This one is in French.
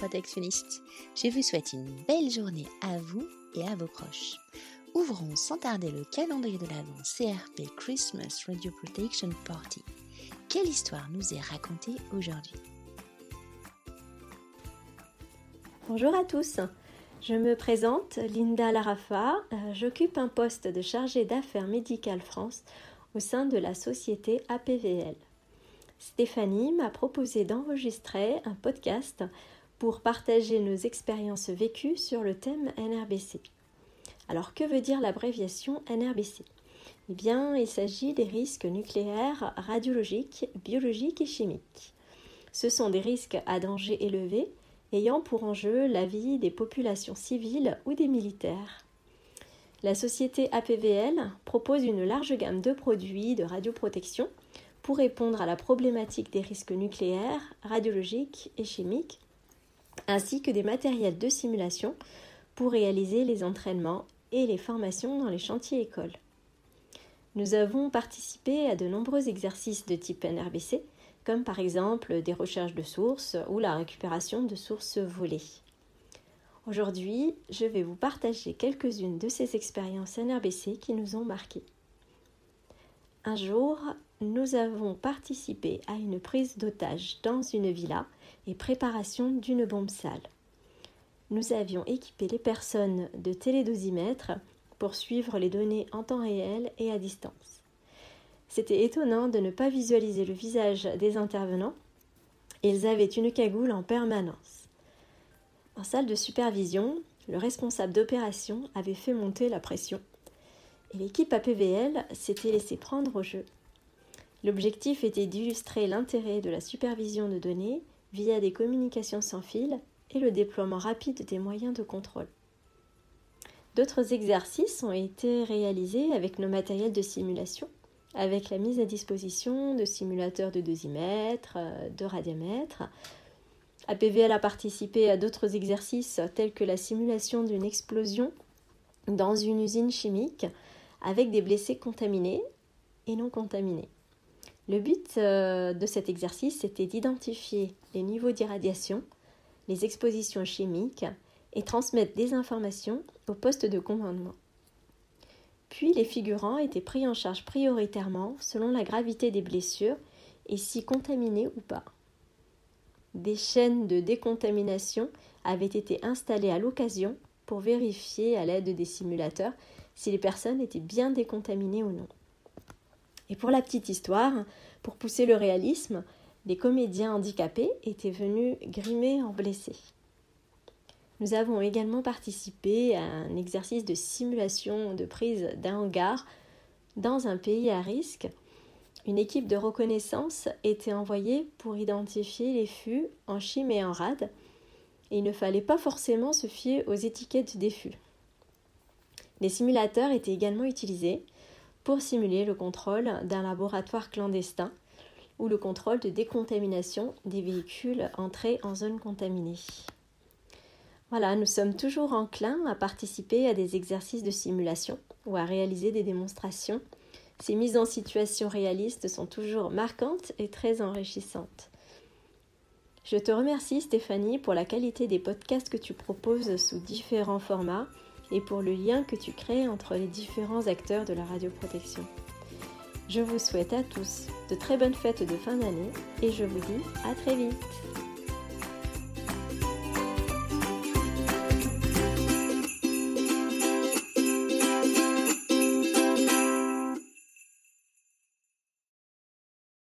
radioprotectionnistes. Je vous souhaite une belle journée à vous et à vos proches. Ouvrons sans tarder le calendrier de l'Avent CRP Christmas Radio Protection Party. Quelle histoire nous est racontée aujourd'hui? Bonjour à tous, je me présente Linda Larafa, euh, j'occupe un poste de chargée d'affaires médicales France au sein de la société APVL. Stéphanie m'a proposé d'enregistrer un podcast pour partager nos expériences vécues sur le thème NRBC. Alors que veut dire l'abréviation NRBC Eh bien, il s'agit des risques nucléaires, radiologiques, biologiques et chimiques. Ce sont des risques à danger élevé ayant pour enjeu la vie des populations civiles ou des militaires. La société APVL propose une large gamme de produits de radioprotection pour répondre à la problématique des risques nucléaires, radiologiques et chimiques, ainsi que des matériels de simulation pour réaliser les entraînements et les formations dans les chantiers écoles. Nous avons participé à de nombreux exercices de type NRBC, comme par exemple des recherches de sources ou la récupération de sources volées. Aujourd'hui, je vais vous partager quelques-unes de ces expériences NRBC qui nous ont marquées. Un jour, nous avons participé à une prise d'otage dans une villa et préparation d'une bombe sale. Nous avions équipé les personnes de télédosimètres pour suivre les données en temps réel et à distance. C'était étonnant de ne pas visualiser le visage des intervenants. Ils avaient une cagoule en permanence. En salle de supervision, le responsable d'opération avait fait monter la pression et l'équipe APVL s'était laissée prendre au jeu. L'objectif était d'illustrer l'intérêt de la supervision de données via des communications sans fil et le déploiement rapide des moyens de contrôle. D'autres exercices ont été réalisés avec nos matériels de simulation, avec la mise à disposition de simulateurs de dosimètres, euh, de radiamètres. APVL a participé à d'autres exercices tels que la simulation d'une explosion dans une usine chimique avec des blessés contaminés et non contaminés. Le but euh, de cet exercice était d'identifier les niveaux d'irradiation, les expositions chimiques et transmettre des informations au poste de commandement. Puis les figurants étaient pris en charge prioritairement selon la gravité des blessures et si contaminés ou pas. Des chaînes de décontamination avaient été installées à l'occasion pour vérifier à l'aide des simulateurs si les personnes étaient bien décontaminées ou non. Et pour la petite histoire, pour pousser le réalisme, des comédiens handicapés étaient venus grimer en blessés. Nous avons également participé à un exercice de simulation de prise d'un hangar dans un pays à risque. Une équipe de reconnaissance était envoyée pour identifier les fûts en chim et en rade. Et il ne fallait pas forcément se fier aux étiquettes des fûts. Les simulateurs étaient également utilisés pour simuler le contrôle d'un laboratoire clandestin ou le contrôle de décontamination des véhicules entrés en zone contaminée. Voilà, nous sommes toujours enclins à participer à des exercices de simulation ou à réaliser des démonstrations. Ces mises en situation réalistes sont toujours marquantes et très enrichissantes. Je te remercie Stéphanie pour la qualité des podcasts que tu proposes sous différents formats et pour le lien que tu crées entre les différents acteurs de la radioprotection. Je vous souhaite à tous de très bonnes fêtes de fin d'année et je vous dis à très vite.